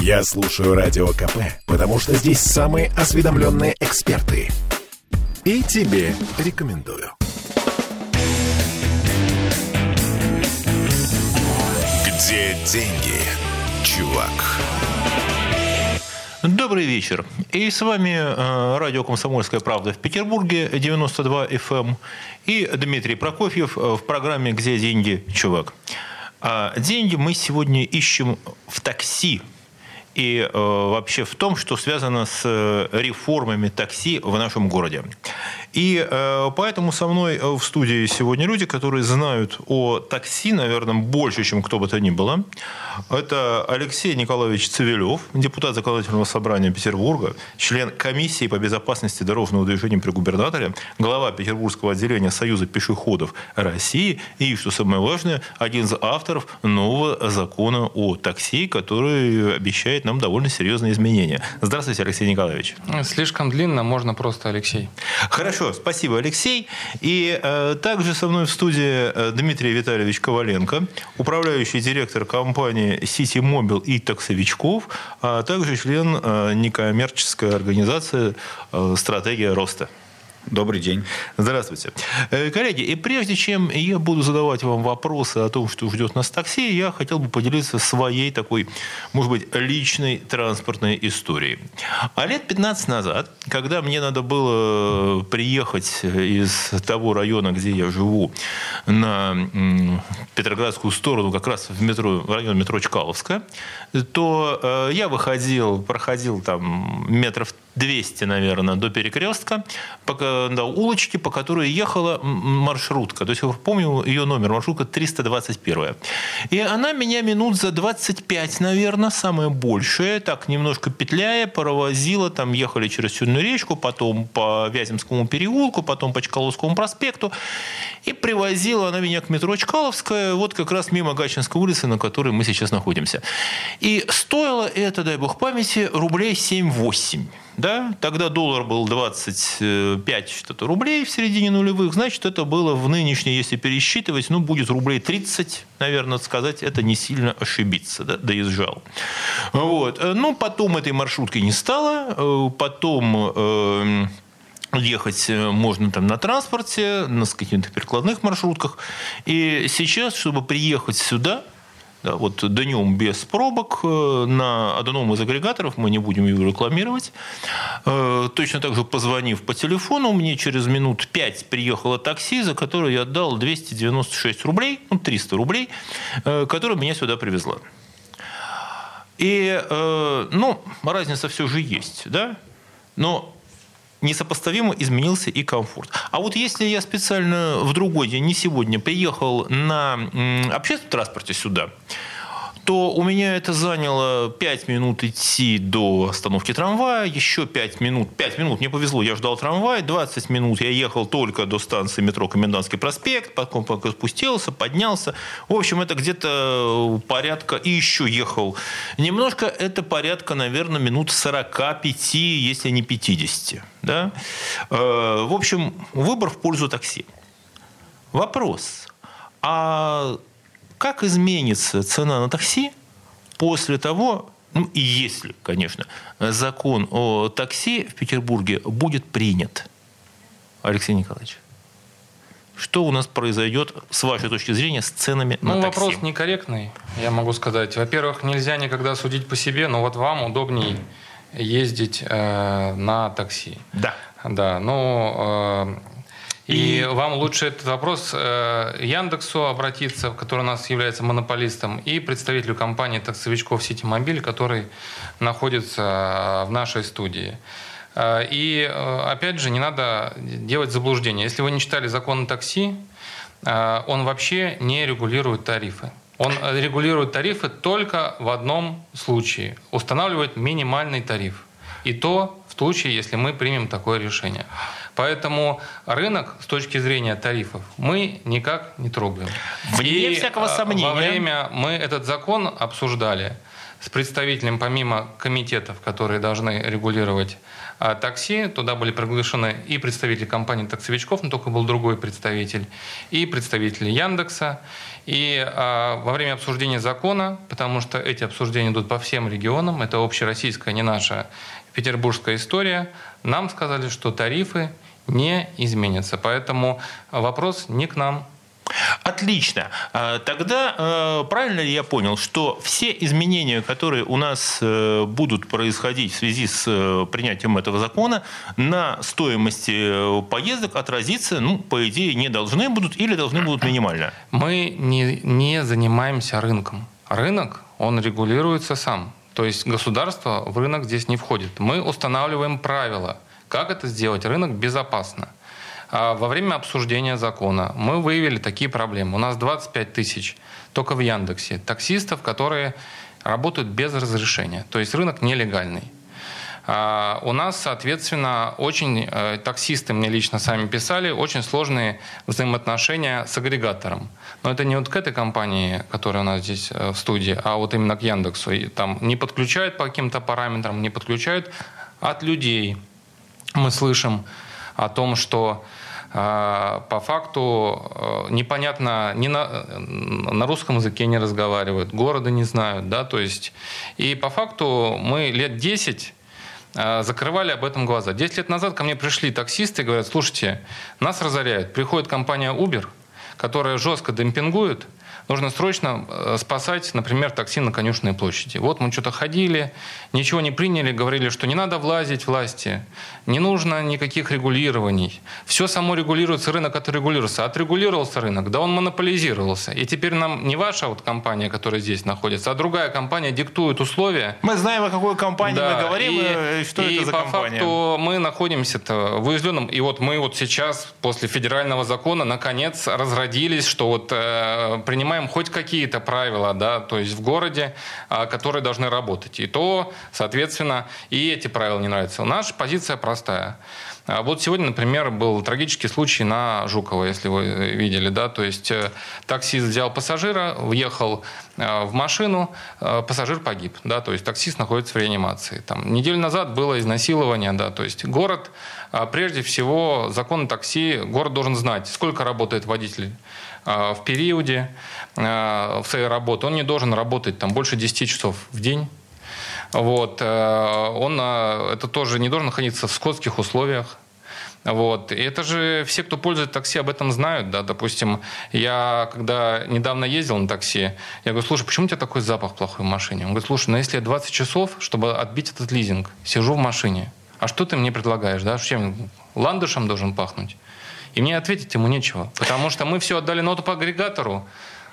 Я слушаю Радио КП, потому что здесь самые осведомленные эксперты. И тебе рекомендую. Где деньги, чувак? Добрый вечер. И с вами э, радио «Комсомольская правда» в Петербурге, 92 FM, эм, и Дмитрий Прокофьев в программе «Где деньги, чувак?». А деньги мы сегодня ищем в такси и э, вообще в том, что связано с э, реформами такси в нашем городе. И э, поэтому со мной э, в студии сегодня люди, которые знают о такси, наверное, больше, чем кто бы то ни было. Это Алексей Николаевич Цивилев, депутат Законодательного собрания Петербурга, член комиссии по безопасности дорожного движения при губернаторе, глава Петербургского отделения Союза пешеходов России и, что самое важное, один из авторов нового закона о такси, который обещает нам довольно серьезные изменения. Здравствуйте, Алексей Николаевич. Слишком длинно, можно просто Алексей. Хорошо, спасибо, Алексей. И э, также со мной в студии э, Дмитрий Витальевич Коваленко, управляющий директор компании City Mobile и таксовичков, а также член э, некоммерческой организации э, «Стратегия роста». Добрый день. Здравствуйте. Э, коллеги, и прежде чем я буду задавать вам вопросы о том, что ждет нас такси, я хотел бы поделиться своей такой, может быть, личной транспортной историей. А лет 15 назад, когда мне надо было приехать из того района, где я живу, на Петроградскую сторону, как раз в, метро, в район метро Чкаловская, то э, я выходил, проходил там метров 200, наверное, до перекрестка, пока, до улочки, по которой ехала маршрутка. То есть я помню ее номер, маршрутка 321. И она меня минут за 25, наверное, самое большее, так немножко петляя, провозила, там ехали через Черную речку, потом по Вяземскому переулку, потом по Чкаловскому проспекту. И привозила она меня к метро Чкаловская, вот как раз мимо Гачинской улицы, на которой мы сейчас находимся. И стоило это, дай бог памяти, рублей 7-8 да, тогда доллар был 25 что-то рублей в середине нулевых, значит, это было в нынешней, если пересчитывать, ну, будет рублей 30, наверное, сказать, это не сильно ошибиться, да, доезжал. Вот. Ну, потом этой маршрутки не стало, э, потом э, ехать можно там на транспорте, на каких-то перекладных маршрутках. И сейчас, чтобы приехать сюда, да, вот днем без пробок э, на одном из агрегаторов, мы не будем его рекламировать. Э, точно так же позвонив по телефону, мне через минут 5 приехало такси, за которое я отдал 296 рублей, ну 300 рублей, э, которое меня сюда привезла. И, ну, разница все же есть, да? Но несопоставимо изменился и комфорт. А вот если я специально в другой день, не сегодня, приехал на общественном транспорте сюда, то у меня это заняло 5 минут идти до остановки трамвая, еще 5 минут, 5 минут, мне повезло, я ждал трамвай, 20 минут я ехал только до станции метро Комендантский проспект, потом спустился, поднялся. В общем, это где-то порядка, и еще ехал немножко, это порядка, наверное, минут 45, если не 50. Да? Э, в общем, выбор в пользу такси. Вопрос. А как изменится цена на такси после того, ну и если, конечно, закон о такси в Петербурге будет принят? Алексей Николаевич. Что у нас произойдет, с вашей точки зрения, с ценами ну, на такси? вопрос некорректный, я могу сказать. Во-первых, нельзя никогда судить по себе, но вот вам удобнее ездить э, на такси. Да. Да, ну, э, и вам лучше этот вопрос э, Яндексу обратиться, который у нас является монополистом, и представителю компании таксовичков Ситимобиль, который находится э, в нашей студии. Э, и опять же, не надо делать заблуждение. Если вы не читали закон о такси, он вообще не регулирует тарифы. Он регулирует тарифы только в одном случае. Устанавливает минимальный тариф. И то в случае, если мы примем такое решение. Поэтому рынок с точки зрения тарифов мы никак не трогаем. Вне И всякого сомнения. Во время мы этот закон обсуждали. с представителем, помимо комитетов, которые должны регулировать а, такси, туда были приглашены и представители компании таксовичков, но только был другой представитель, и представители Яндекса. И а, во время обсуждения закона, потому что эти обсуждения идут по всем регионам, это общероссийская, не наша петербургская история, нам сказали, что тарифы не изменятся. Поэтому вопрос не к нам, Отлично. А, тогда э, правильно ли я понял, что все изменения, которые у нас э, будут происходить в связи с э, принятием этого закона, на стоимости поездок отразиться, ну, по идее, не должны будут или должны будут минимально? Мы не, не занимаемся рынком. Рынок, он регулируется сам. То есть государство в рынок здесь не входит. Мы устанавливаем правила, как это сделать рынок безопасно. А во время обсуждения закона мы выявили такие проблемы. У нас 25 тысяч только в Яндексе таксистов, которые работают без разрешения. То есть рынок нелегальный. А у нас, соответственно, очень э, таксисты мне лично сами писали, очень сложные взаимоотношения с агрегатором. Но это не вот к этой компании, которая у нас здесь э, в студии, а вот именно к Яндексу. И там не подключают по каким-то параметрам, не подключают от людей. Мы слышим о том, что а, по факту э, непонятно, ни на, на русском языке не разговаривают, города не знают, да, то есть, и по факту мы лет 10 э, закрывали об этом глаза. 10 лет назад ко мне пришли таксисты и говорят, слушайте, нас разоряют. Приходит компания Uber, которая жестко демпингует, нужно срочно э, спасать, например, такси на Конюшной площади. Вот мы что-то ходили, ничего не приняли, говорили, что не надо влазить власти, не нужно никаких регулирований. Все само регулируется, рынок отрегулируется. Отрегулировался рынок, да он монополизировался. И теперь нам не ваша вот компания, которая здесь находится, а другая компания диктует условия. Мы знаем, о какой компании да, мы говорим, и, э, что и это за по компания. факту мы находимся-то в уязвленном. И вот мы вот сейчас, после федерального закона, наконец разродились, что вот э, принимаем принимаем хоть какие-то правила, да, то есть в городе, а, которые должны работать. И то, соответственно, и эти правила не нравятся. Наша позиция простая. А вот сегодня, например, был трагический случай на Жукова, если вы видели, да, то есть э, таксист взял пассажира, въехал э, в машину, э, пассажир погиб, да, то есть таксист находится в реанимации. Там, неделю назад было изнасилование, да, то есть город, а, прежде всего, закон такси, город должен знать, сколько работает водитель в периоде в своей работы. Он не должен работать там больше 10 часов в день, вот. Э, он э, это тоже не должен находиться в скотских условиях. Вот. И это же все, кто пользуется такси, об этом знают. Да? Допустим, я когда недавно ездил на такси, я говорю, слушай, почему у тебя такой запах плохой в машине? Он говорит, слушай, ну если я 20 часов, чтобы отбить этот лизинг, сижу в машине, а что ты мне предлагаешь? Да? Чем? Ландышем должен пахнуть? И мне ответить ему нечего, потому что мы все отдали ноту по агрегатору,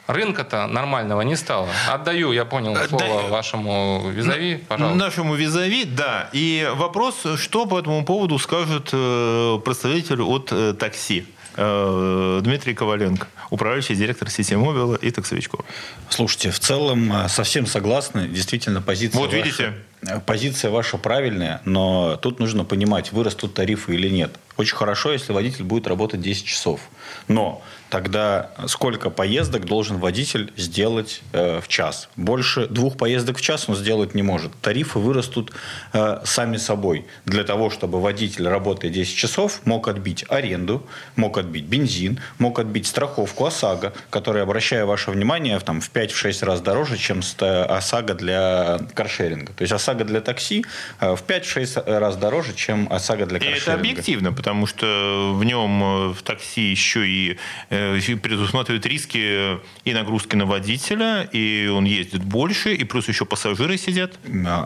Рынка-то нормального не стало. Отдаю, я понял, э, слово да, вашему визави, пожалуйста. Нашему визави, да. И вопрос, что по этому поводу скажет э, представитель от э, такси? Дмитрий Коваленко, управляющий директор сети Мобила и таксовичков. Слушайте, в целом совсем согласны. Действительно, позиция Вот видите. Позиция ваша правильная, но тут нужно понимать, вырастут тарифы или нет. Очень хорошо, если водитель будет работать 10 часов. Но тогда сколько поездок должен водитель сделать э, в час? Больше двух поездок в час он сделать не может. Тарифы вырастут э, сами собой. Для того, чтобы водитель, работая 10 часов, мог отбить аренду, мог отбить бензин, мог отбить страховку ОСАГО, которая, обращаю ваше внимание, там, в 5-6 раз дороже, чем ОСАГО для каршеринга. То есть ОСАГО для такси э, в 5-6 раз дороже, чем ОСАГО для каршеринга. И это объективно, потому что в нем э, в такси еще и э, предусматривают риски и нагрузки на водителя, и он ездит больше, и плюс еще пассажиры сидят.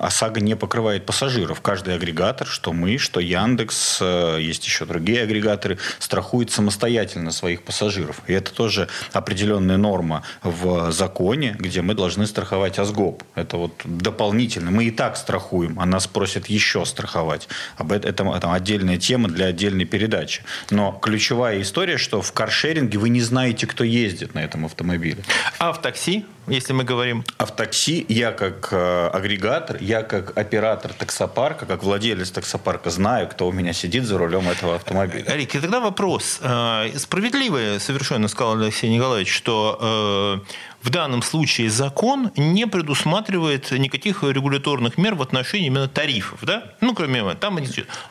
ОСАГО не покрывает пассажиров. Каждый агрегатор, что мы, что Яндекс, э, есть еще другие агрегаторы, страхует самостоятельно своих пассажиров. И это тоже определенная норма в законе, где мы должны страховать ОСГОП. Это вот дополнительно. Мы и так страхуем, а нас просят еще страховать. Об этом, это отдельная тема для отдельной передачи. Но ключевая история, что в каршеринге вы не знаете, кто ездит на этом автомобиле. А в такси, если мы говорим? А в такси я как э, агрегатор, я как оператор таксопарка, как владелец таксопарка знаю, кто у меня сидит за рулем этого автомобиля. Рик, и тогда вопрос. Э, справедливо совершенно сказал Алексей Николаевич, что э, в данном случае закон не предусматривает никаких регуляторных мер в отношении именно тарифов. Да? Ну, кроме там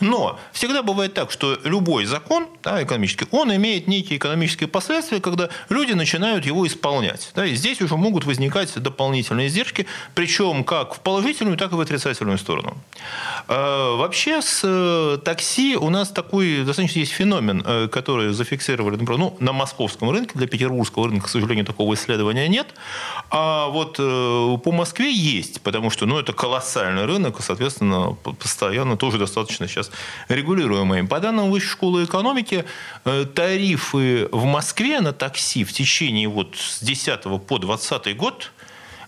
Но всегда бывает так, что любой закон да, экономический, он имеет некие экономические последствия, когда люди начинают его исполнять. Да? И здесь уже могут возникать дополнительные издержки, причем как в положительную, так и в отрицательную сторону. А, вообще с э, такси у нас такой достаточно есть феномен, э, который зафиксировали например, ну, на московском рынке, для петербургского рынка, к сожалению, такого исследования нет. А вот э, по Москве есть, потому что ну, это колоссальный рынок, и, соответственно, постоянно тоже достаточно сейчас регулируемый. По данным Высшей школы экономики, тарифы в Москве на такси в течение вот с 10 по 20 год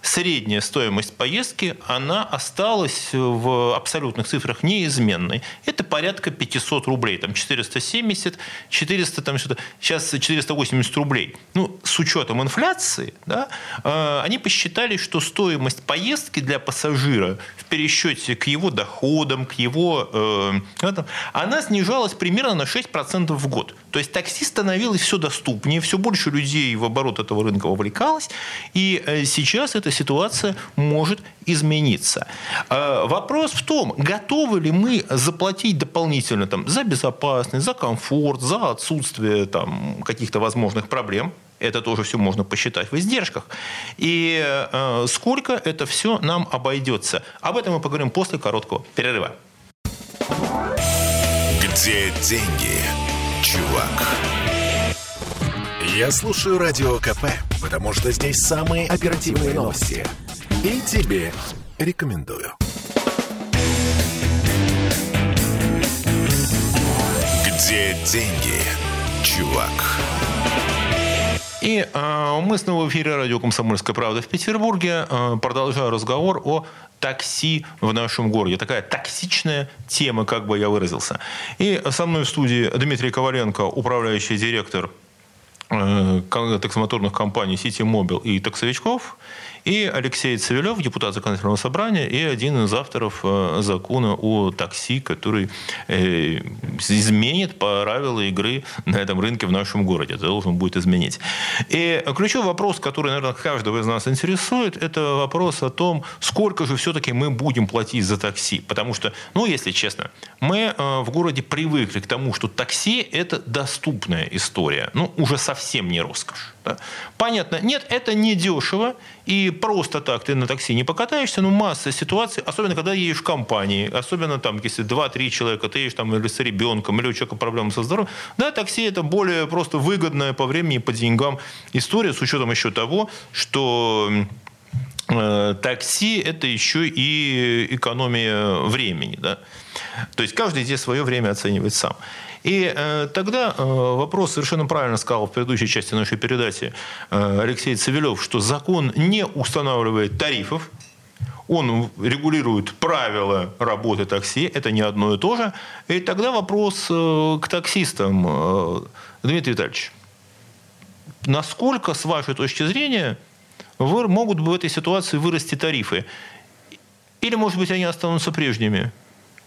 средняя стоимость поездки, она осталась в абсолютных цифрах неизменной. Это порядка 500 рублей, там 470, 400, там что-то, сейчас 480 рублей. Ну, с учетом инфляции, да, э, они посчитали, что стоимость поездки для пассажира в пересчете к его доходам, к его... Э, она снижалась примерно на 6% в год. То есть такси становилось все доступнее, все больше людей в оборот этого рынка вовлекалось, и э, сейчас эта ситуация может измениться. Э, вопрос в том, готовы ли мы заплатить дополнительно там, за безопасность, за комфорт, за отсутствие там, каких-то возможных проблем, это тоже все можно посчитать в издержках. И э, сколько это все нам обойдется. Об этом мы поговорим после короткого перерыва. Где деньги? чувак. Я слушаю Радио КП, потому что здесь самые оперативные новости. И тебе рекомендую. Где деньги, чувак? И э, мы снова в эфире радио «Комсомольская правда» в Петербурге. Э, продолжаю разговор о такси в нашем городе. Такая токсичная тема, как бы я выразился. И со мной в студии Дмитрий Коваленко, управляющий директор таксомоторных компаний «Сити Мобил» и «Таксовичков» и Алексей Цивилев, депутат законодательного собрания, и один из авторов э, закона о такси, который э, изменит правила игры на этом рынке в нашем городе. Это должен будет изменить. И ключевой вопрос, который, наверное, каждого из нас интересует, это вопрос о том, сколько же все-таки мы будем платить за такси. Потому что, ну, если честно, мы э, в городе привыкли к тому, что такси – это доступная история. Ну, уже совсем не роскошь. Да? Понятно. Нет, это не дешево. И просто так ты на такси не покатаешься. Но масса ситуаций, особенно когда едешь в компании, особенно там, если 2-3 человека, ты едешь там или с ребенком, или у человека проблемы со здоровьем. Да, такси это более просто выгодная по времени и по деньгам история, с учетом еще того, что э, такси это еще и экономия времени. Да? То есть каждый здесь свое время оценивает сам. И э, тогда э, вопрос совершенно правильно сказал в предыдущей части нашей передачи э, Алексей Цивилев, что закон не устанавливает тарифов, он регулирует правила работы такси, это не одно и то же. И тогда вопрос э, к таксистам. Э, Дмитрий Витальевич, насколько, с вашей точки зрения, вы, могут в этой ситуации вырасти тарифы? Или, может быть, они останутся прежними?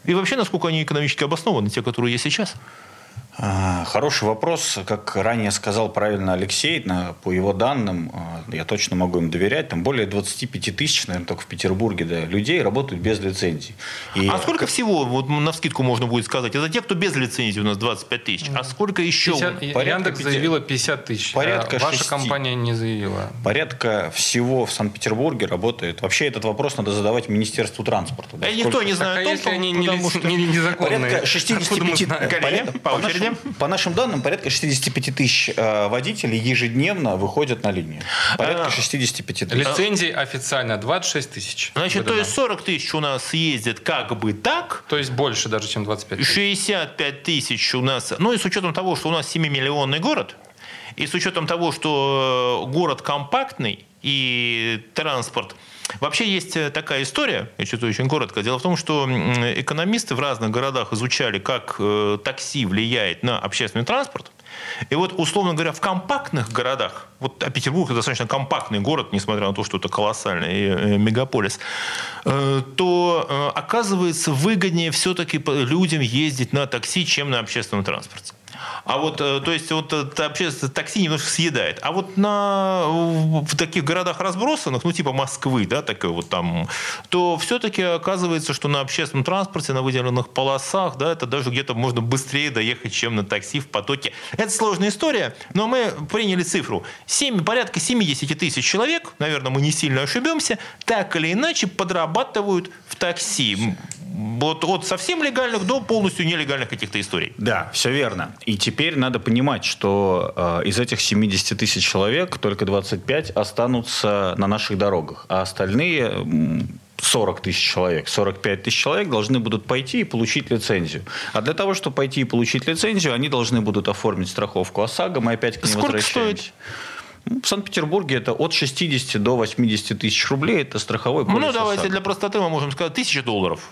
И вообще, насколько они экономически обоснованы, те, которые есть сейчас? А, хороший вопрос. Как ранее сказал правильно Алексей, по его данным, а, я точно могу им доверять, там более 25 тысяч, наверное, только в Петербурге, да, людей работают без лицензии. И а сколько всего, вот на скидку можно будет сказать, это те, кто без лицензии у нас 25 тысяч, а сколько еще? 50, порядка Яндекс 5... заявила 50 тысяч, порядка а ваша 6... компания не заявила. Порядка всего в Санкт-Петербурге работает. Вообще этот вопрос надо задавать Министерству транспорта. Да, сколько... никто не знает а том, если они не, что... не, незаконные? Порядка 65... Коллеги, по очереди нашим, по нашим данным, порядка 65 тысяч э, водителей ежедневно выходят на линию. Порядка 65 тысяч. Лицензий официально 26 тысяч. Значит, то есть 40 тысяч у нас ездит как бы так. То есть больше даже, чем 25 тысяч. 65 тысяч у нас. Ну и с учетом того, что у нас 7-миллионный город, и с учетом того, что город компактный и транспорт – Вообще есть э, такая история, я читаю очень коротко. Дело в том, что экономисты в разных городах изучали, как э, такси влияет на общественный транспорт. И вот, условно говоря, в компактных городах, вот а Петербург это достаточно компактный город, несмотря на то, что это колоссальный э, мегаполис, то оказывается выгоднее все-таки людям ездить на такси, чем на общественном транспорте. А вот, э, то есть, вот общественное такси немножко съедает. А вот на, в таких городах разбросанных, ну, типа Москвы, да, такой вот там, то все-таки оказывается, что на общественном транспорте, на выделенных полосах, да, это даже где-то можно быстрее доехать, чем на такси в потоке. Это сложная история, но мы приняли цифру. 7, порядка 70 тысяч человек, наверное, мы не сильно ошибемся, так или иначе подрабатывают в такси. Вот от совсем легальных до полностью нелегальных каких-то историй. Да, все верно. И теперь надо понимать, что э, из этих 70 тысяч человек только 25 останутся на наших дорогах, а остальные 40 тысяч человек, 45 тысяч человек должны будут пойти и получить лицензию. А для того, чтобы пойти и получить лицензию, они должны будут оформить страховку ОСАГО. Мы опять к ней Сколько возвращаемся. стоит? Ну, В Санкт-Петербурге это от 60 до 80 тысяч рублей. Это страховой полис Ну, давайте ОСАГО. для простоты мы можем сказать тысяча долларов.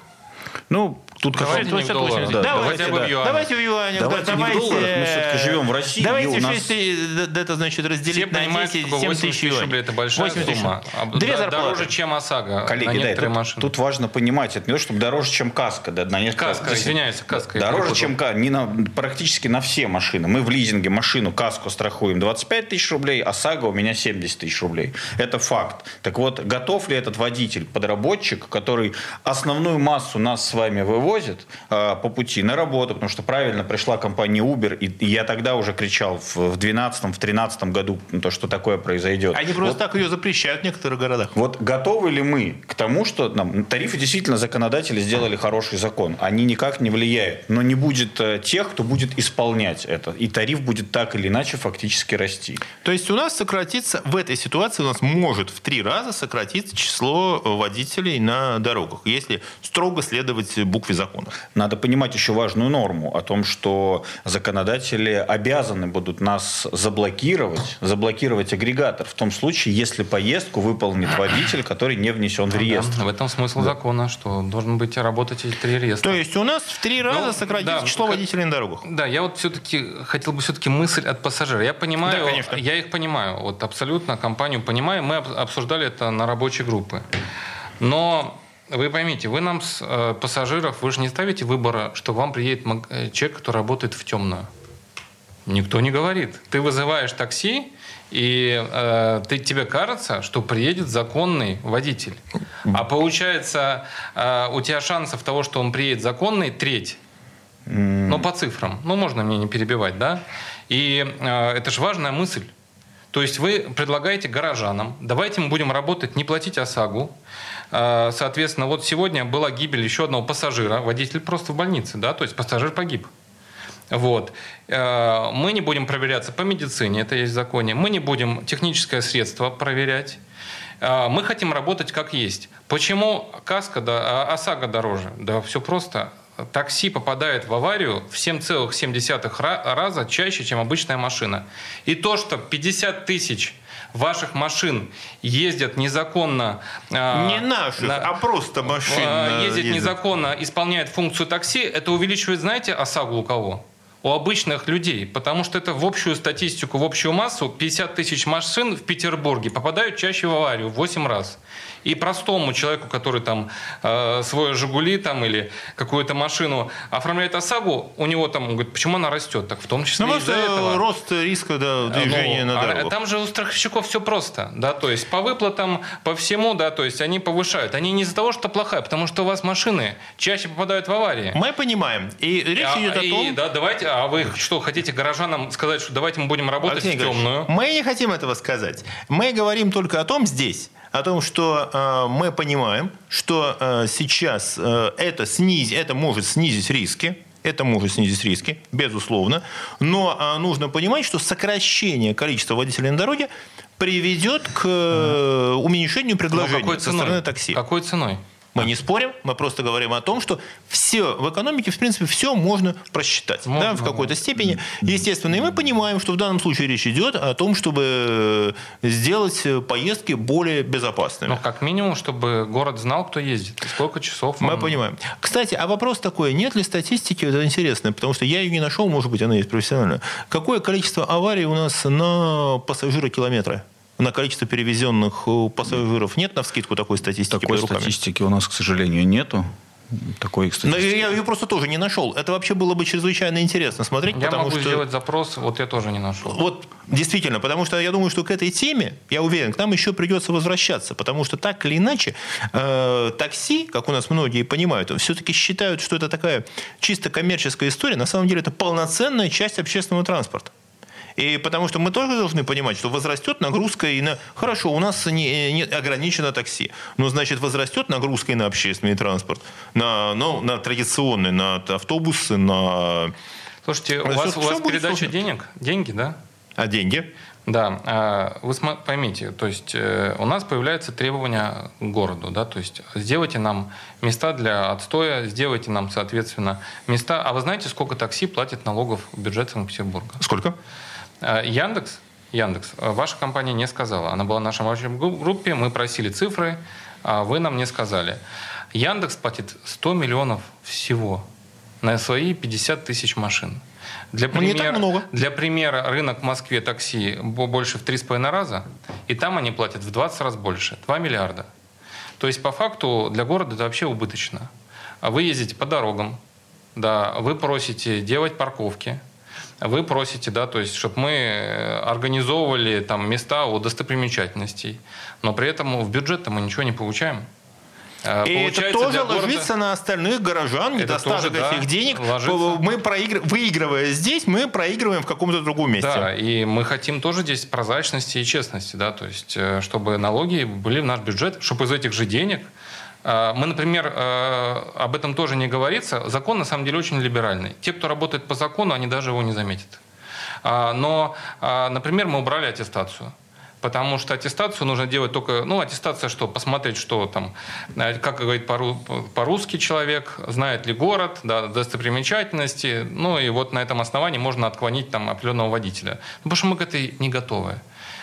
Ну, тут Давайте в долларах. Да, давайте, давайте в да. юанях. давайте в юанях. Давайте да, не в долларах, мы всё-таки живем в России, Давайте и нас- 6 тысяч, да, да, это значит разделить Все на понимают, 10, что 7 80 тысяч тысяч юаней. рублей – это большая 8 тысяч. сумма. Две зарплаты. Дороже, чем ОСАГО Коллеги, на да, некоторые это- машины. тут важно понимать, это не то, чтобы дороже, чем каска. Да, на несколько- есть извиняюсь, каска. я Дороже, чем ка- не на, практически на все машины. Мы в лизинге машину, каску страхуем 25 тысяч рублей, а САГО у меня 70 тысяч рублей. Это факт. Так вот, готов ли этот водитель, подработчик, который основную массу нас с вами вывозит э, по пути на работу, потому что правильно пришла компания Uber, и, и я тогда уже кричал в, в 12 в 13 году, то, что такое произойдет. Они просто так ее запрещают в некоторых городах. Вот готовы ли мы к тому, что нам, тарифы действительно законодатели сделали хороший закон. Они никак не влияют. Но не будет э, тех, кто будет исполнять это. И тариф будет так или иначе фактически расти. То есть у нас сократится, в этой ситуации у нас может в три раза сократиться число водителей на дорогах, если строго следовать букве закона. Надо понимать еще важную норму о том, что законодатели обязаны будут нас заблокировать, заблокировать агрегатор в том случае, если поездку выполнит водитель, который не внесен в Ну да, реестр. в этом смысл закона, что должен быть работать эти три реестра. То есть у нас в три раза Ну, сократится да, число водителей на дорогах. Да, я вот все-таки хотел бы все-таки мысль от пассажира. Я понимаю, Да, конечно. я их понимаю, вот абсолютно компанию понимаю. Мы об- обсуждали это на рабочей группе. Но вы поймите, вы нам с э, пассажиров, вы же не ставите выбора, что вам приедет э, человек, который работает в темную. Никто не говорит. Ты вызываешь такси, и э, ты, тебе кажется, что приедет законный водитель. А получается, э, у тебя шансов того, что он приедет законный, треть. Ну, по цифрам. Ну, можно мне не перебивать, да? И э, это же важная мысль. То есть вы предлагаете горожанам, давайте мы будем работать, не платить ОСАГО. Э, соответственно, вот сегодня была гибель еще одного пассажира, водитель просто в больнице, да, то есть пассажир погиб. Вот. Э, Мы не будем проверяться по медицине, это есть в законе. Мы не будем техническое средство проверять. Э, Мы хотим работать как есть. Почему каска, да, а ОСАГО дороже? Да все просто. Такси попадает в аварию в 7,7 ра- раза чаще, чем обычная машина. И то, что 50 тысяч ваших машин ездят незаконно... э, Не наших, на- а просто машин. э, э, ездит ездят. незаконно, исполняет функцию такси, это увеличивает, знаете, ОСАГО у кого? У обычных людей, потому что это в общую статистику, в общую массу 50 тысяч машин в Петербурге попадают чаще в аварию в 8 раз. И простому человеку, который там э, свой «Жигули» там, или какую-то машину оформляет ОСАГО, у него там, он говорит, почему она растет? Так в том числе Ну, из-за этого. рост риска да, движения Ну, на а дорогах. Там же у страховщиков все просто, да, то есть по выплатам, по всему, да, то есть они повышают. Они не из-за того, что плохая, потому что у вас машины чаще попадают в аварии. Мы понимаем. И речь А, идет о и, том... да, давайте, а вы что, хотите горожанам сказать, что давайте мы будем работать Алексей в темную? Мы не хотим этого сказать. Мы говорим только о том здесь, о том, что э, мы понимаем, что э, сейчас э, это, снизь, это может снизить риски, это может снизить риски, безусловно. Но нужно понимать, что сокращение количества водителей на дороге приведет к уменьшению предложения какой со стороны ценой? такси. Какой ценой? Мы не спорим, мы просто говорим о том, что все в экономике, в принципе, все можно просчитать Можно, да, в какой-то степени. Естественно, и мы понимаем, что в данном случае речь идет о том, чтобы сделать поездки более безопасными. Ну, как минимум, чтобы город знал, кто ездит, и сколько часов Мы он- понимаем. Кстати, а вопрос такой, нет ли статистики, это интересно, потому что я ее не нашел, может быть, она есть профессиональная. Какое количество аварий у нас на пассажира километра? На количество перевезенных э, пассажиров нет на вскидку такой статистики Такой статистики у нас, к сожалению, нету. такой, кстати. Но я ее просто тоже не нашел. Это вообще было бы чрезвычайно интересно смотреть. Я потому могу что... сделать запрос, вот я тоже не нашел. Вот действительно, потому что я думаю, что к этой теме, я уверен, к нам еще придется возвращаться, потому что так или иначе э, такси, как у нас многие понимают, все-таки считают, что это такая чисто коммерческая история. На самом деле это полноценная часть общественного транспорта. И потому что мы тоже должны понимать, что возрастет нагрузка и на... Хорошо, у нас не, не ограничено такси. Но, значит, возрастет нагрузка и на общественный транспорт, на, ну, на традиционный, на автобусы, на... Слушайте, у вас, у вас передача сложно. денег? Деньги, да? А деньги? Да, а, вы поймите, то есть э, у нас появляются требования к городу, да, то есть сделайте нам места для отстоя, сделайте нам, соответственно, места. А вы знаете, сколько такси платит налогов в бюджет Санкт-Петербурга? Сколько? Э, Яндекс, Яндекс, э, ваша компания не сказала. Она была в нашей рабочей группе, мы просили цифры, а вы нам не сказали. Яндекс платит 100 миллионов всего на свои 50 тысяч машин. Для примера, ну, не так много. Для примера, рынок в Москве такси больше в 3,5 раза, и там они платят в 20 раз больше, 2 миллиарда. То есть, по факту, для города это вообще убыточно. А вы ездите по дорогам, да, вы просите делать парковки, вы просите, да, то есть, чтобы мы э, организовывали там места у достопримечательностей, но при этом в бюджет мы ничего не получаем. Э, И это тоже ложится на остальных горожан, недостаток тоже, этих да, денег. Ложится. Мы проигр... выигрывая здесь, мы проигрываем в каком-то другом месте. Да, и мы хотим тоже здесь прозрачности и честности, да, то есть, э, чтобы налоги были в наш бюджет, чтобы из этих же денег мы, например, а, об этом тоже не говорится. Закон на самом деле очень либеральный. Те, кто работает по закону, они даже его не заметят. А, но, например, мы убрали аттестацию. Потому что аттестацию нужно делать только... Ну, аттестация что? Посмотреть, что там, как говорит по-русски человек, знает ли город, да, достопримечательности. Ну, и вот на этом основании можно отклонить там определенного водителя. Потому что мы к этой не готовы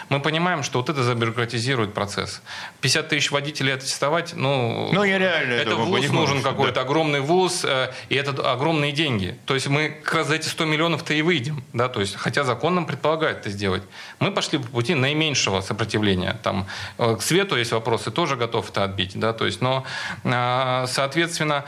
мы понимаем, что вот это забюрократизирует процесс. 50 тысяч водителей аттестовать, ну, ну нереально это вуз нужен какой-то да. огромный вуз, э, и это огромные деньги. То есть мы как раз за эти 100 миллионов-то и выйдем, да, то есть, хотя закон нам предполагает это сделать. Мы пошли по пути наименьшего сопротивления. Там, э, к свету есть вопросы, тоже готов это отбить, да, то есть, но, э, соответственно,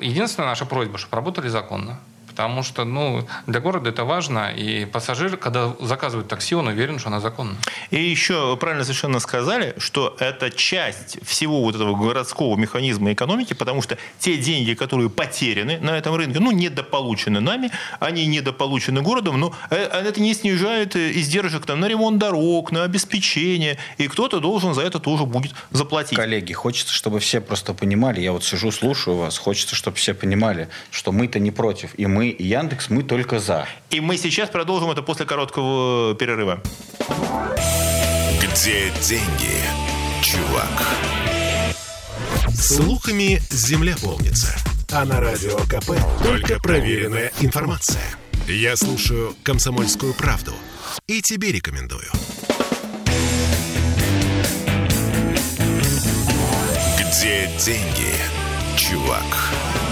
единственная наша просьба, чтобы работали законно потому что ну, для города это важно, и пассажир, когда заказывает такси, он уверен, что она законна. И еще правильно совершенно сказали, что это часть всего вот этого городского механизма экономики, потому что те деньги, которые потеряны на этом рынке, ну, недополучены нами, они недополучены городом, но э, это не снижает э, издержек там, на ремонт дорог, на обеспечение, и кто-то должен за это тоже будет заплатить. Коллеги, хочется, чтобы все просто понимали, я вот сижу, слушаю вас, хочется, чтобы все понимали, что мы-то не против, и мы мы и Яндекс, мы только за. И мы сейчас продолжим это после короткого перерыва. Где деньги, чувак? Слухами земля полнится. А на радио КП только проверенная информация. Я слушаю «Комсомольскую правду» и тебе рекомендую. Где деньги, чувак?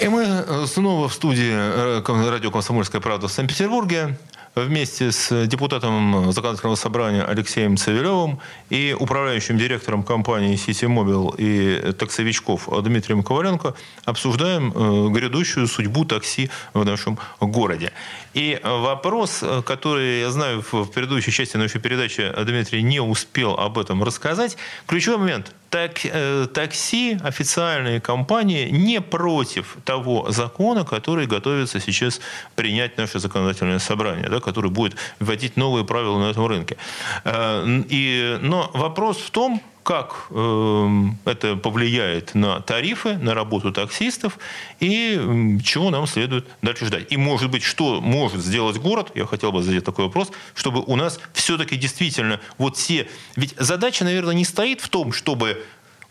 И мы э, снова в студии э, радио «Комсомольская правда» в Санкт-Петербурге вместе с депутатом законодательного собрания Алексеем Цивилевым и управляющим директором компании City Mobile и таксовичков Дмитрием Коваленко обсуждаем э, грядущую судьбу такси в нашем городе. И вопрос, который, я знаю, в предыдущей части нашей передачи Дмитрий не успел об этом рассказать, ключевой момент – так, э, такси, официальные компании не против того закона, который готовится сейчас принять наше законодательное собрание, да, который будет вводить новые правила на этом рынке. Э, и, но вопрос в том, как э, это повлияет на тарифы, на работу таксистов и чего нам следует дальше ждать. И, может быть, что может сделать город, я хотел бы задать такой вопрос, чтобы у нас все-таки действительно вот все... Ведь задача, наверное, не стоит в том, чтобы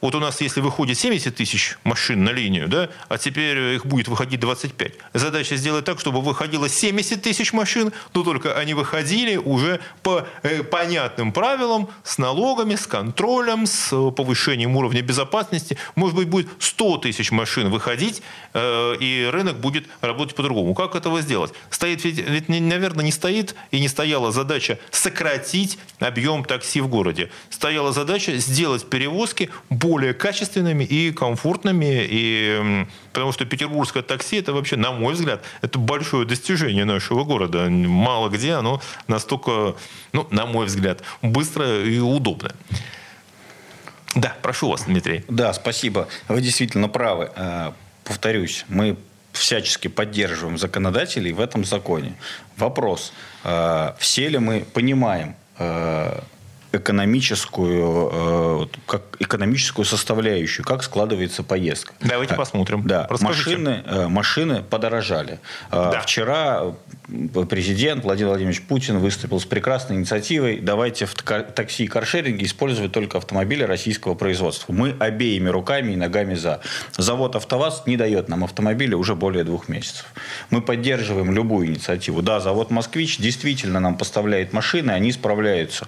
вот у нас, если выходит 70 тысяч машин на линию, да, а теперь их будет выходить 25. Задача сделать так, чтобы выходило 70 тысяч машин, но только они выходили уже по э, понятным правилам, с налогами, с контролем, с повышением уровня безопасности. Может быть, будет 100 тысяч машин выходить, э, и рынок будет работать по-другому. Как этого сделать? Стоит ведь, ведь, наверное, не стоит и не стояла задача сократить объем такси в городе. Стояла задача сделать перевозки более более качественными и комфортными. И, потому что петербургское такси, это вообще, на мой взгляд, это большое достижение нашего города. Мало где оно настолько, ну, на мой взгляд, быстро и удобно. Да, прошу вас, Дмитрий. Да, спасибо. Вы действительно правы. Э, повторюсь, мы всячески поддерживаем законодателей в этом законе. Вопрос, э, все ли мы понимаем э, экономическую, э, как экономическую составляющую, как складывается поездка. Давайте посмотрим. Да, машины, машины подорожали. Да. Вчера президент Владимир Владимирович Путин выступил с прекрасной инициативой «давайте в такси и каршеринге использовать только автомобили российского производства». Мы обеими руками и ногами за. Завод «АвтоВАЗ» не дает нам автомобиля уже более двух месяцев. Мы поддерживаем любую инициативу. Да, завод «Москвич» действительно нам поставляет машины, они справляются.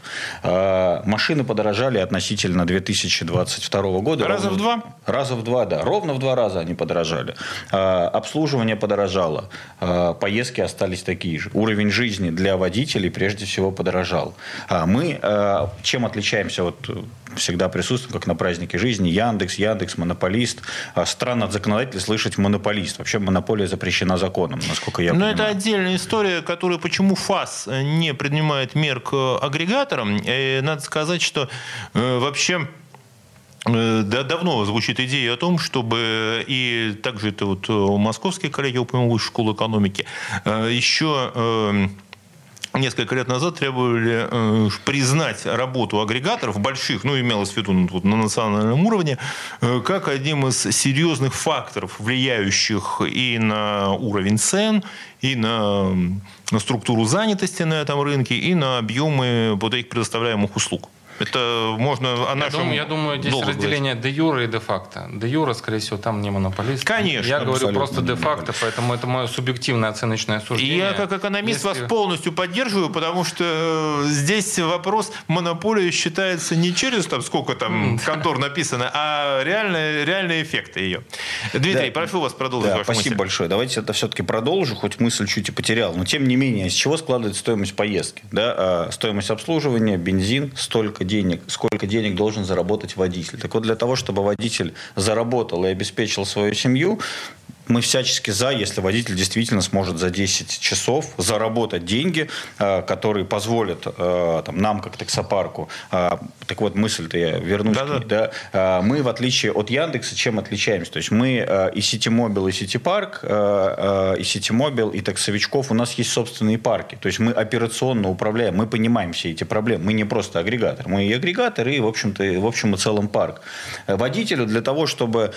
А, машины подорожали относительно 2022 года. Раза ровно, в два? Раза в два, да. Ровно в два раза они подорожали. А, обслуживание подорожало. А, поездки остались такие же. Уровень жизни для водителей прежде всего подорожал. А мы э, чем отличаемся вот всегда присутствуем, как на празднике жизни, Яндекс, Яндекс, монополист. А странно от законодателя слышать монополист. Вообще монополия запрещена законом, насколько я Но понимаю. это отдельная история, которая почему ФАС не принимает мер к агрегаторам. И надо сказать, что э, вообще Э, да, давно звучит идея о том, чтобы и также это вот э, московские коллеги упомянул высшую школу экономики, э, еще несколько лет назад требовали э, признать работу агрегаторов больших, ну, имелось в виду ну, на национальном уровне, э, как одним из серьезных факторов, влияющих и на уровень цен, и на, на структуру занятости на этом рынке, и на объемы вот этих предоставляемых услуг. Это можно о нашем я думаю, я думаю здесь разделение де юра и де факто. Де юра, скорее всего, там не монополист. Конечно. Я говорю просто де факто, поэтому это мое субъективное оценочное суждение. И я как экономист Если... вас полностью поддерживаю, потому что э, здесь вопрос монополии считается не через там сколько там контор написано, а реальные, реальные эффекты ее. Дмитрий, да. прошу вас продолжить да, Спасибо мысль. большое. Давайте это все-таки продолжу, хоть мысль чуть и потерял. Но тем не менее, из чего складывается стоимость поездки? Да? А, стоимость обслуживания, бензин, столько денег, сколько денег должен заработать водитель. Так вот, для того, чтобы водитель заработал и обеспечил свою семью, мы всячески за, если водитель действительно сможет за 10 часов заработать деньги, э, которые позволят э, там, нам, как таксопарку, э, так вот мысль-то я вернусь да, ней, да, мы, в отличие от Яндекса, чем отличаемся? То есть мы и Ситимобил, и Ситипарк, и Ситимобил, и Таксовичкоф, у нас есть собственные парки. То есть мы операционно управляем, мы понимаем все эти проблемы. Мы не просто агрегатор, мы и агрегатор, и, в общем-то, в общем и целом парк. Водителю для того, чтобы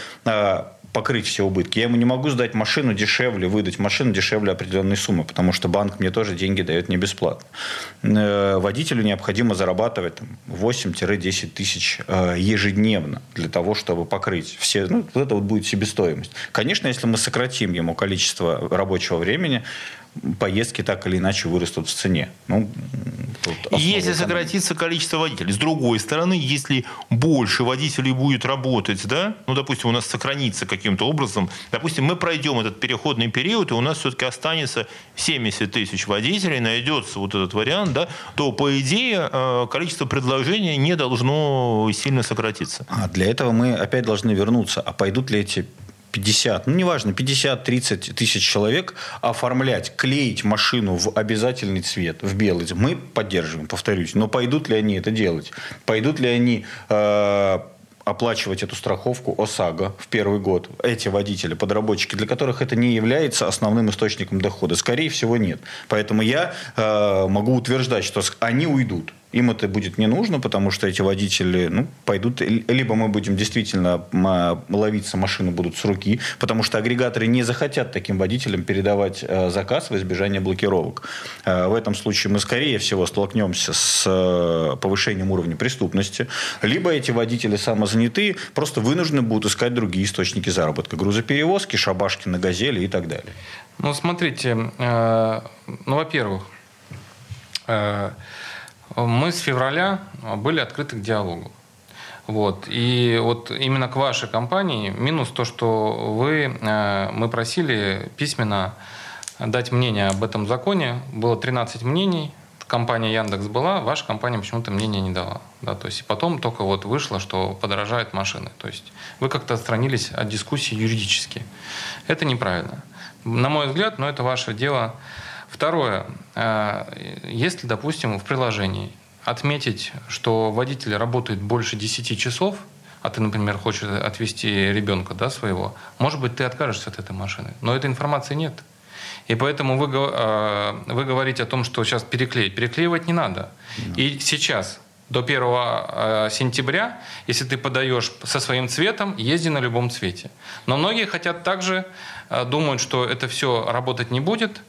покрыть все убытки. Я ему не могу сдать машину дешевле, выдать машину дешевле определенной суммы, потому что банк мне тоже деньги дает не бесплатно. Э, водителю необходимо зарабатывать 8-10 тысяч э, ежедневно для того, чтобы покрыть все. Ну, вот это вот будет себестоимость. Конечно, если мы сократим ему количество рабочего времени, поездки так или иначе вырастут в цене. Ну, если сократится количество водителей. С другой стороны, если больше водителей будет работать, да, ну, допустим, у нас сохранится каким-то образом, допустим, мы пройдем этот переходный период, и у нас все-таки останется 70 тысяч водителей, найдется вот этот вариант, да, то, по идее, э, количество предложений не должно сильно сократиться. А для этого мы опять должны вернуться. А пойдут ли эти 50, ну неважно, 50-30 тысяч человек оформлять, клеить машину в обязательный цвет, в белый. Мы поддерживаем, повторюсь. Но пойдут ли они это делать? Пойдут ли они э, оплачивать эту страховку ОСАГО в первый год? Эти водители, подработчики, для которых это не является основным источником дохода? Скорее всего, нет. Поэтому я э, могу утверждать, что они уйдут. Им это будет не нужно, потому что эти водители ну, пойдут, либо мы будем действительно ловиться, машины будут с руки, потому что агрегаторы не захотят таким водителям передавать э, заказ в избежание блокировок. Э, в этом случае мы, скорее всего, столкнемся с э, повышением уровня преступности, либо эти водители самозанятые просто вынуждены будут искать другие источники заработка. Грузоперевозки, шабашки на газели и так далее. Ну, смотрите, ну, во-первых, мы с февраля были открыты к диалогу. Вот. И вот именно к вашей компании минус то, что вы, э, мы просили письменно дать мнение об этом законе. Было 13 мнений. компания Яндекс была, ваша компания почему-то мнение не дала. Да, то есть потом только вот вышло, что подорожают машины. То есть вы как-то отстранились от дискуссии юридически. Это неправильно. На мой взгляд, но это ваше дело. Второе. Э, если, допустим, в приложении отметить, что водитель работает больше 10 часов, а ты, например, хочешь отвезти ребенка да, своего, может быть, ты откажешься от этой машины. Но этой информации нет. И поэтому вы, э, вы говорите о том, что сейчас переклеить. Переклеивать не надо. И сейчас до 1 э, сентября, если ты подаешь со своим цветом, езди на любом цвете. Но многие хотят также, думают, что это все работать не будет,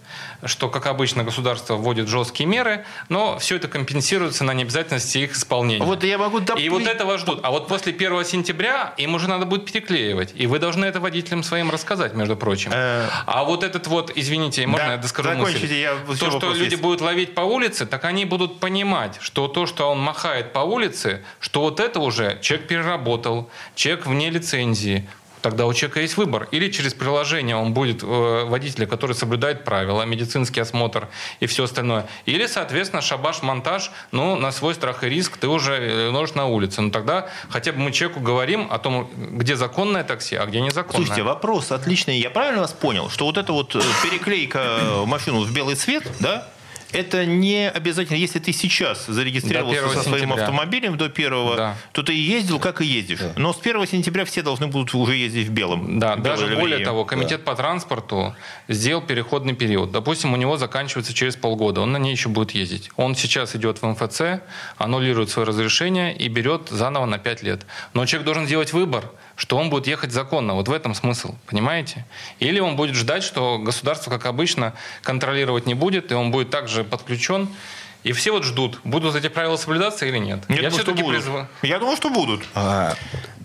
что, как обычно, государство вводит жесткие меры, но все это компенсируется на необязательности их исполнения. Вот я могу доп... И вот этого ждут. А вот после 1 сентября им уже надо будет переклеивать. И вы должны это водителям своим рассказать, между прочим. Э, а вот этот вот, извините, можно да, я доскажу мысль? Я то, что люди есть. будут ловить по улице, так они будут понимать, что то, что он махает по улице, что вот это уже человек переработал, человек вне лицензии, Тогда у человека есть выбор. Или через приложение он будет э, водителя, который соблюдает правила, медицинский осмотр и все остальное. Или, соответственно, шабаш-монтаж, ну, на свой страх и риск ты уже нож на улице. Ну, тогда хотя бы мы человеку говорим о том, где законное такси, а где незаконное. Слушайте, вопрос отличный. Я правильно вас понял, что вот эта вот э, переклейка машину в белый цвет, да, это не обязательно, если ты сейчас зарегистрировался со своим сентября. автомобилем до 1, да. то ты ездил, как и ездишь. Да. Но с 1 сентября все должны будут уже ездить в белом. Да, даже ливреи. более того, комитет да. по транспорту сделал переходный период. Допустим, у него заканчивается через полгода, он на ней еще будет ездить. Он сейчас идет в МФЦ, аннулирует свое разрешение и берет заново на 5 лет. Но человек должен сделать выбор – что он будет ехать законно. Вот в этом смысл, понимаете? Или он будет ждать, что государство, как обычно, контролировать не будет, и он будет также подключен. И все вот ждут, будут эти правила соблюдаться или нет. Я, Я все-таки призываю. Я думаю, что будут. А,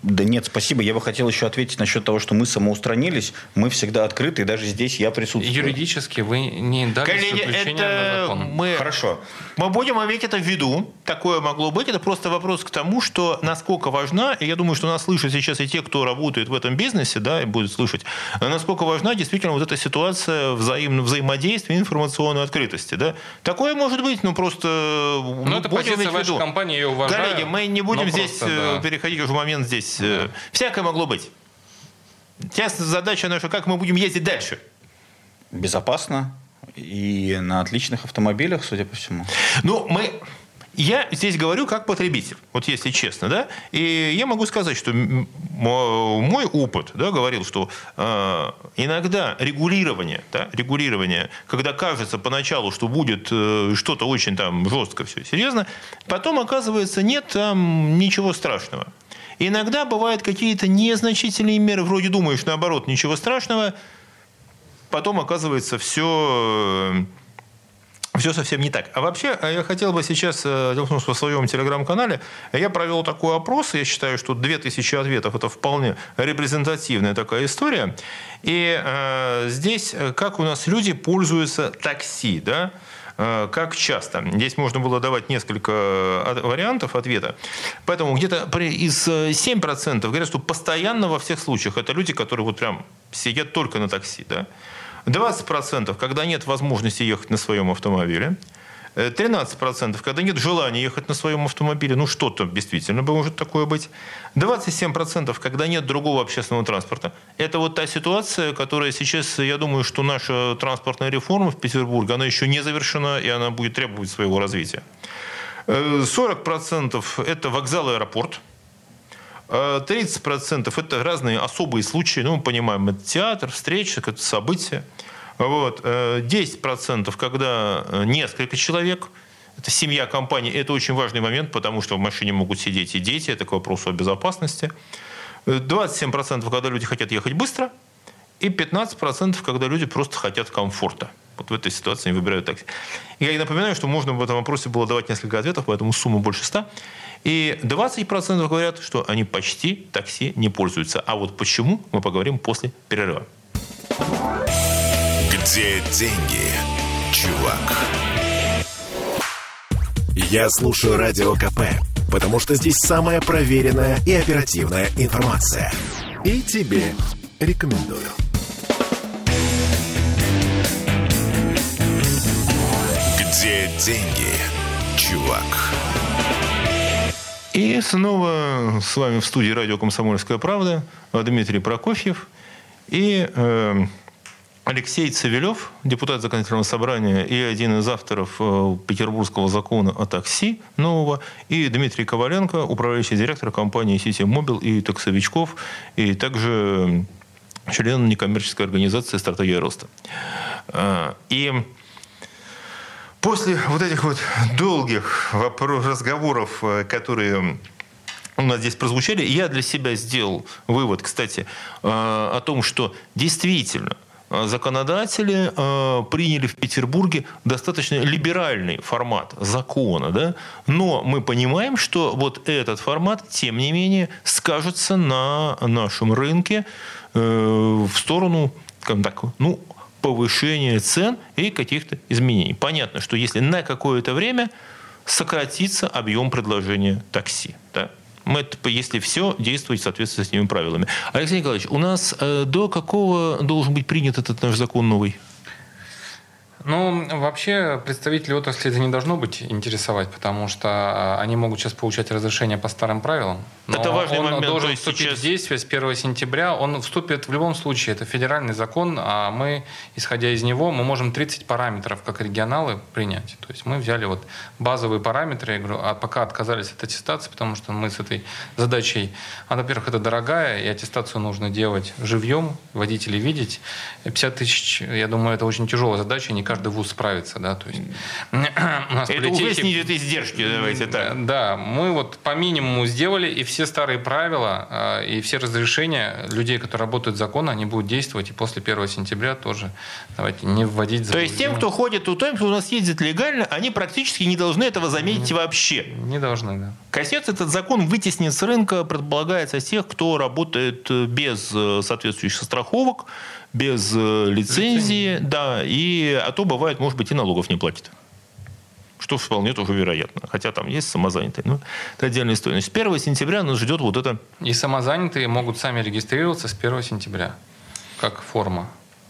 да нет, спасибо. Я бы хотел еще ответить насчет того, что мы самоустранились. Мы всегда открыты, и даже здесь я присутствую. Юридически вы не дали Коллеги, это Мы... Хорошо. Мы будем иметь это в виду. Такое могло быть. Это просто вопрос к тому, что насколько важна, и я думаю, что нас слышат сейчас и те, кто работает в этом бизнесе, да, и будет слышать, насколько важна действительно вот эта ситуация взаимного взаимодействия, информационной открытости. Да. Такое может быть, ну просто... Ну, это позиция вашей компании, я уважаю. Коллеги, мы не будем здесь просто, э, да. переходить уже в момент здесь есть э, всякое могло быть. Сейчас задача наша, как мы будем ездить дальше. Безопасно и на отличных автомобилях, судя по всему. Ну, мы... Я здесь говорю как потребитель, вот если честно, да, и я могу сказать, что мой опыт, да, говорил, что э, иногда регулирование, да, регулирование, когда кажется поначалу, что будет э, что-то очень там жестко все, серьезно, потом оказывается нет там ничего страшного. Иногда бывают какие-то незначительные меры, вроде думаешь, наоборот, ничего страшного, потом оказывается все э, все совсем не так. А вообще, э, я хотел бы сейчас, э, дело в том, что в своем телеграм-канале я провел такой опрос, я считаю, что 2000 ответов – это вполне репрезентативная такая история. И э, здесь, как у нас люди пользуются такси, да, Э, как часто? Здесь можно было давать несколько э, вариантов ответа. Поэтому где-то из 7% э, говорят, что постоянно во всех случаях это люди, которые вот прям сидят только на такси. Да? 20% когда нет возможности ехать на своем автомобиле. 13%, когда нет желания ехать на своем автомобиле, ну что-то действительно может такое быть. 27%, когда нет другого общественного транспорта. Это вот та ситуация, которая сейчас, я думаю, что наша транспортная реформа в Петербурге, она еще не завершена, и она будет требовать своего развития. 40% это вокзал и аэропорт. 30% это разные особые случаи, ну, мы понимаем, это театр, встреча, это события. Вот. 10%, э, когда э, несколько человек, это семья компании, это очень важный момент, потому что в машине могут сидеть и дети, это к вопросу о безопасности. 27% когда люди хотят ехать быстро, и 15% когда люди просто хотят комфорта. Вот в этой ситуации они выбирают такси. Я и напоминаю, что можно в этом вопросе было давать несколько ответов, поэтому сумма больше 100. И 20% говорят, что они почти такси не пользуются. А вот почему, мы поговорим после перерыва. Где деньги, чувак? Я слушаю Радио КП, потому что здесь самая проверенная и оперативная информация. И тебе рекомендую. Где деньги, чувак? И снова с вами в студии радио «Комсомольская правда» Дмитрий Прокофьев и э, Алексей Цивилев, депутат законодательного собрания и один из авторов э, Петербургского закона о такси нового, и Дмитрий Коваленко, управляющий директор компании «Сити Мобил» и таксовичков, и также член некоммерческой организации «Стратегия роста». Э, и после вот этих вот долгих разговоров, э, которые у нас здесь прозвучали, я для себя сделал вывод, кстати, о том, что действительно законодатели э, приняли в Петербурге достаточно либеральный формат закона, да? но мы понимаем, что вот этот формат, тем не менее, скажется на нашем рынке э, в сторону, так, ну, повышения цен и каких-то изменений. Понятно, что если на какое-то время сократится объем предложения такси, да? Мы, если все действовать в соответствии с этими правилами. Алексей Николаевич, у нас э, до какого должен быть принят этот наш закон новый? Ну, вообще, представители отрасли это не должно быть интересовать, потому что а, они могут сейчас получать разрешение по старым правилам. Но это важный он момент. должен вступить сейчас... в действие с 1 сентября. Он вступит в любом случае. Это федеральный закон, а мы, исходя из него, мы можем 30 параметров, как регионалы, принять. То есть мы взяли вот базовые параметры, я говорю, а пока отказались от аттестации, потому что мы с этой задачей, а, во-первых, это дорогая, и аттестацию нужно делать живьем, водителей видеть. 50 тысяч, я думаю, это очень тяжелая задача, не каждый вуз справится, да, то есть у нас Это политехи... уже снизит издержки, давайте так. Да, мы вот по минимуму сделали, и все старые правила, а, и все разрешения людей, которые работают законно, они будут действовать и после 1 сентября тоже, давайте, не вводить То есть тем, кто ходит, у кто у нас ездит легально, они практически не должны этого заметить не, вообще? Не должны, да. Косец этот закон вытеснит с рынка, предполагается, тех, кто работает э, без э, соответствующих страховок, без э, лицензии, да, и а то бывает, может быть, и налогов не платит. Что вполне тоже вероятно. Хотя там есть самозанятые. Но это отдельная история. Значит, 1 сентября нас ждет вот это... И самозанятые могут сами регистрироваться с 1 сентября как форма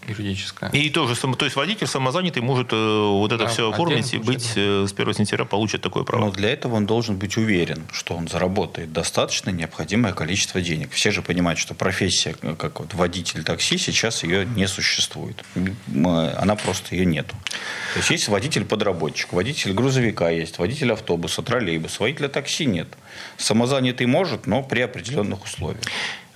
юридическая. И тоже, то есть водитель самозанятый может э, вот это да, все оформить и быть э, с 1 сентября получит такое право. Но для этого он должен быть уверен, что он заработает достаточно необходимое количество денег. Все же понимают, что профессия, э, как вот водитель такси, сейчас ее не существует. Она просто ее нету. То есть есть водитель-подработчик, водитель грузовика есть, водитель автобуса, троллейбуса, водителя такси нет. Самозанятый может, но при определенных условиях.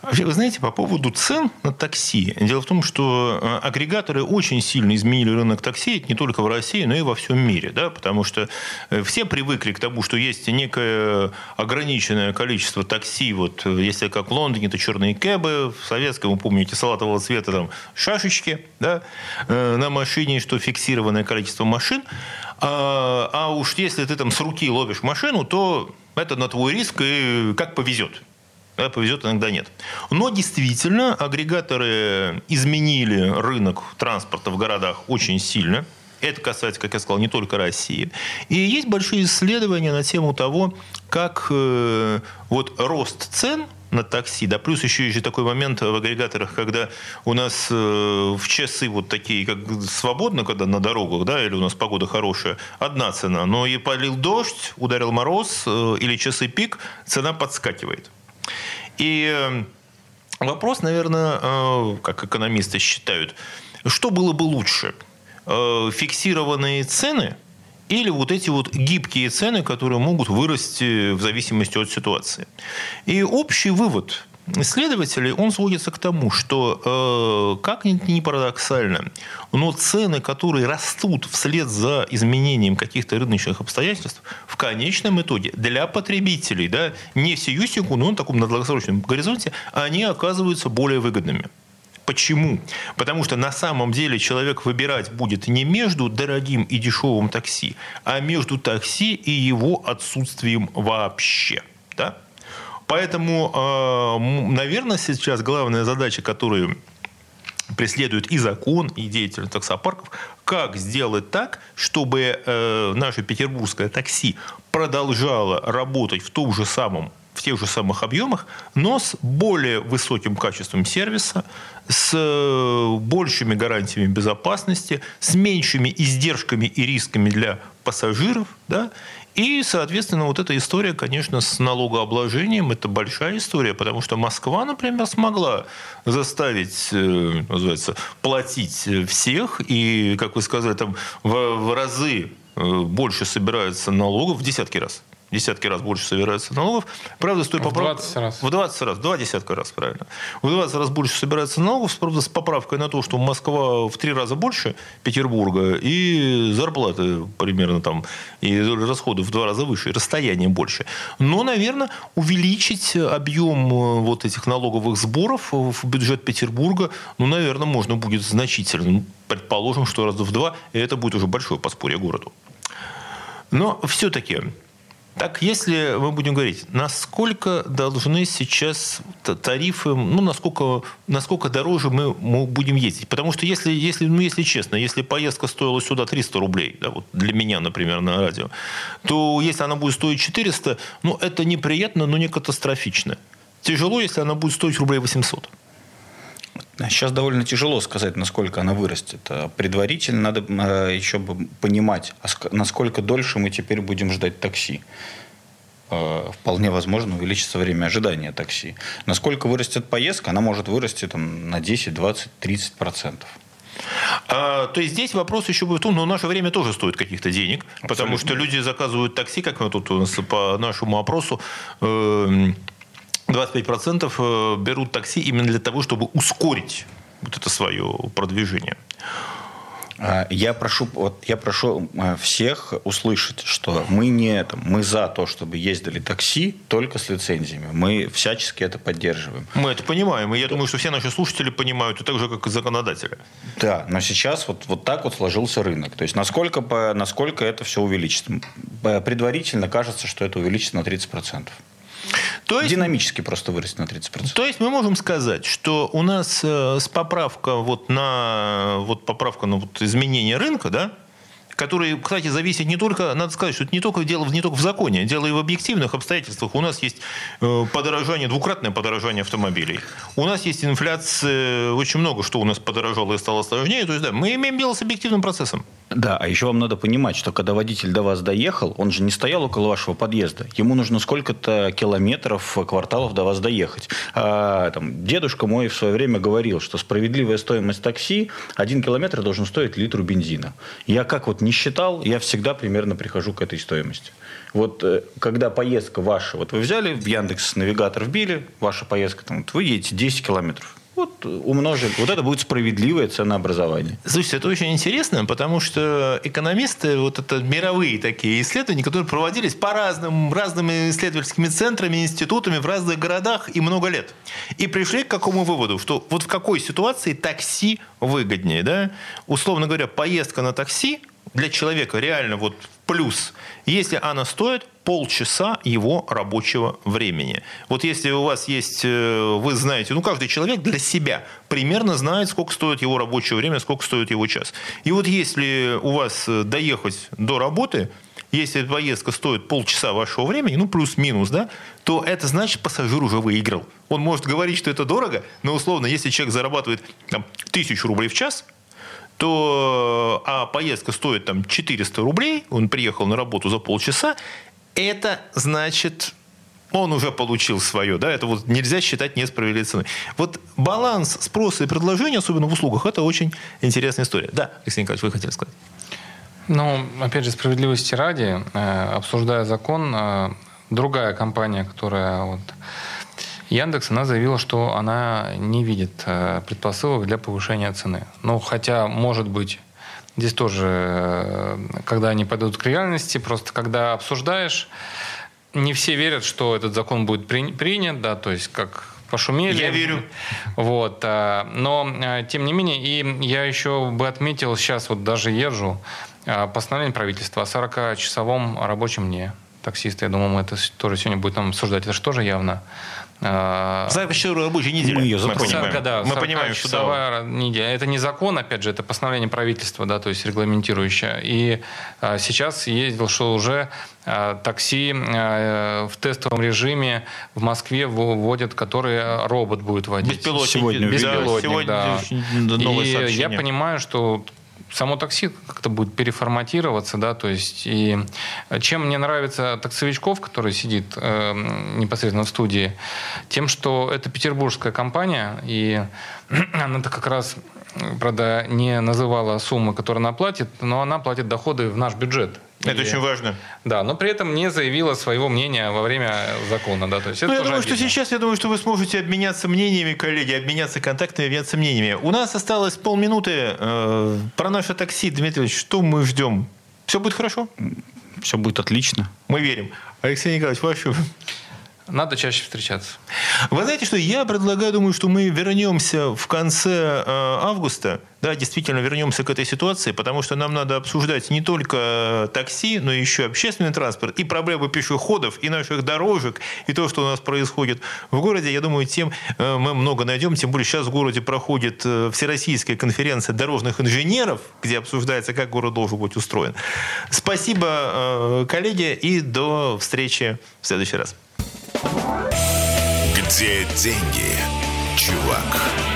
Вообще, вы знаете, по поводу цен на такси. Дело в том, что э, агрегаторы очень сильно изменили рынок такси не только в России, но и во всем мире. Да? Потому что э, все привыкли к тому, что есть некое ограниченное количество такси. Вот, э, если как в Лондоне, это черные кэбы, в советском, вы помните, салатового цвета там шашечки да? на машине, что фиксированное количество машин. А, а уж если ты там с руки ловишь машину, то это на твой риск и как повезет. Когда повезет, иногда нет. Но действительно, агрегаторы изменили рынок транспорта в городах очень сильно. Это касается, как я сказал, не только России. И есть большие исследования на тему того, как э, вот рост цен на такси, да, плюс еще есть такой момент в агрегаторах, когда у нас э, в часы вот такие, как свободно, когда на дорогах, да, или у нас погода хорошая, одна цена, но и полил дождь, ударил мороз э, или часы пик, цена подскакивает. И э, вопрос, наверное, э, как экономисты считают, что было бы лучше? Э, фиксированные цены или вот эти вот гибкие цены, которые могут вырасти в зависимости от ситуации. И общий вывод исследователей, он сводится к тому, что, э, как ни парадоксально, но цены, которые растут вслед за изменением каких-то рыночных обстоятельств, в конечном итоге для потребителей, да, не сию секунду, но на таком долгосрочном горизонте, они оказываются более выгодными. Почему? Потому что на самом деле человек выбирать будет не между дорогим и дешевым такси, а между такси и его отсутствием вообще. Да? Поэтому, а, наверное, сейчас главная задача, которую преследует и закон, и деятельность таксопарков, как сделать так, чтобы э, наше петербургское такси продолжало работать в том же самом в тех же самых объемах, но с более высоким качеством сервиса, с э, большими гарантиями безопасности, с меньшими издержками и рисками для пассажиров, да, и, соответственно, вот эта история, конечно, с налогообложением, это большая история, потому что Москва, например, смогла заставить, э, называется, платить всех, и, как вы сказали, там в, разы э, больше собирается налогов, в десятки раз десятки раз больше собирается налогов. Правда, стоит поправка... В 20 раз. В 20 раз, два десятка раз, правильно. В 20 раз больше собирается налогов, правда, с поправкой на то, что Москва в три раза больше Петербурга, и зарплаты примерно там, и расходы в два раза выше, и расстояние больше. Но, наверное, увеличить объем э, вот этих налоговых сборов в бюджет Петербурга, ну, наверное, можно будет значительно. Предположим, что раза в два, и это будет уже большое подспорье городу. Но все-таки так, если мы будем говорить, насколько должны сейчас тарифы, ну, насколько, насколько дороже мы, мы будем ездить? Потому что, если, если, ну, если честно, если поездка стоила сюда 300 рублей, да, вот для меня, например, на радио, то если она будет стоить 400, ну, это неприятно, но не катастрофично. Тяжело, если она будет стоить рублей 800. Сейчас довольно тяжело сказать, насколько она вырастет. А предварительно надо э, еще понимать, а насколько дольше мы теперь будем ждать такси. Э, вполне возможно увеличится время ожидания такси. Насколько вырастет поездка, она может вырасти там, на 10, 20, 30 процентов. А, то есть здесь вопрос еще будет в том, но наше время тоже стоит каких-то денег, Абсолютно. потому что люди заказывают такси, как мы тут нас по нашему опросу, э, 25% э, берут такси именно для того, чтобы ускорить вот это свое продвижение. А, я прошу, вот я прошу э, всех услышать, что мы не там, мы за то, чтобы ездили такси только с лицензиями. Мы всячески это поддерживаем. Мы это понимаем, и я думаю, что все наши слушатели понимают, и так же, как и законодатели. Да, но сейчас вот, вот так вот сложился рынок. То есть насколько, насколько это все увеличится? Предварительно кажется, что это увеличится на 30%. То есть, Динамически просто вырастет на 30%. То есть мы можем сказать, что у нас э, с поправка вот на вот поправка на вот изменение рынка, да, который, кстати, зависит не только, надо сказать, что это не только дело не только в законе, дело и в объективных обстоятельствах. У нас есть э, подорожание, двукратное подорожание автомобилей. У нас есть инфляция, очень много что у нас подорожало и стало сложнее. То есть, да, мы имеем дело с объективным процессом. Да, а еще вам надо понимать, что когда водитель до вас доехал, он же не стоял около вашего подъезда. Ему нужно сколько-то километров, кварталов до вас доехать. А, там, дедушка мой в свое время говорил, что справедливая стоимость такси один километр должен стоить литру бензина. Я как вот не считал, я всегда примерно прихожу к этой стоимости. Вот э, когда поездка ваша, вот вы взяли в Яндекс навигатор вбили, ваша поездка, там, вот вы едете 10 километров. Вот умножили. Вот это будет справедливое ценообразование. Слушайте, это очень интересно, потому что экономисты, вот это мировые такие исследования, которые проводились по разным, разными исследовательскими центрами, институтами в разных городах и много лет. И пришли к какому выводу, что вот в какой ситуации такси выгоднее. Да? Условно говоря, поездка на такси для человека реально вот плюс, если она стоит полчаса его рабочего времени. Вот если у вас есть, э, вы знаете, ну каждый человек для себя примерно знает, сколько стоит его рабочее время, сколько стоит его час. И вот если у вас э, доехать до работы, если поездка стоит полчаса вашего времени, ну плюс-минус, да, то это значит пассажир уже выиграл. Он может говорить, что это дорого, но условно, если человек зарабатывает там, тысячу рублей в час, то а поездка стоит там 400 рублей, он приехал на работу за полчаса, это значит он уже получил свое, да, это вот нельзя считать несправедливой ценой. Вот баланс спроса и предложения, особенно в услугах, это очень интересная история. Да, Алексей Николаевич, вы хотели сказать? Ну, опять же, справедливости ради, э, обсуждая закон, э, другая компания, которая вот Яндекс, она заявила, что она не видит э, предпосылок для повышения цены. Ну, хотя, может быть, здесь тоже, э, когда они пойдут к реальности, просто когда обсуждаешь, не все верят, что этот закон будет при, принят, да, то есть как пошумели. Я верю. Вот, э, но тем не менее, и я еще бы отметил, сейчас вот даже езжу, постановление правительства о 40-часовом рабочем дне таксиста. Я думаю, мы это тоже сегодня будем обсуждать. Это же тоже явно а, Запись рабочей недели. Мы ее мы понимаем, да, мы понимаем что да. неделя. Это не закон, опять же, это постановление правительства, да, то есть регламентирующее. И а, сейчас ездил, что уже а, такси а, в тестовом режиме в Москве вводят, который робот будет водить. Беспилотник. Сегодня, Беспилотник, да. Сегодня да. И я понимаю, что само такси как-то будет переформатироваться, да, то есть и чем мне нравится таксовичков, который сидит э, непосредственно в студии, тем, что это петербургская компания, и она-то как раз правда, не называла суммы, которую она платит, но она платит доходы в наш бюджет. Это и, очень важно. Да, но при этом не заявила своего мнения во время закона. Да, то есть ну, я думаю, обидно. что сейчас, я думаю, что вы сможете обменяться мнениями, коллеги, обменяться контактами, обменяться мнениями. У нас осталось полминуты э, про наше такси. Дмитрий что мы ждем? Все будет хорошо? Все будет отлично. Мы верим. Алексей Николаевич, ваше надо чаще встречаться. Вы знаете, что я предлагаю, думаю, что мы вернемся в конце э, августа. Да, действительно вернемся к этой ситуации, потому что нам надо обсуждать не только такси, но еще общественный транспорт и проблемы пешеходов, и наших дорожек, и то, что у нас происходит в городе. Я думаю, тем э, мы много найдем. Тем более сейчас в городе проходит э, Всероссийская конференция дорожных инженеров, где обсуждается, как город должен быть устроен. Спасибо, коллеги, и до встречи в следующий раз. Где деньги, чувак?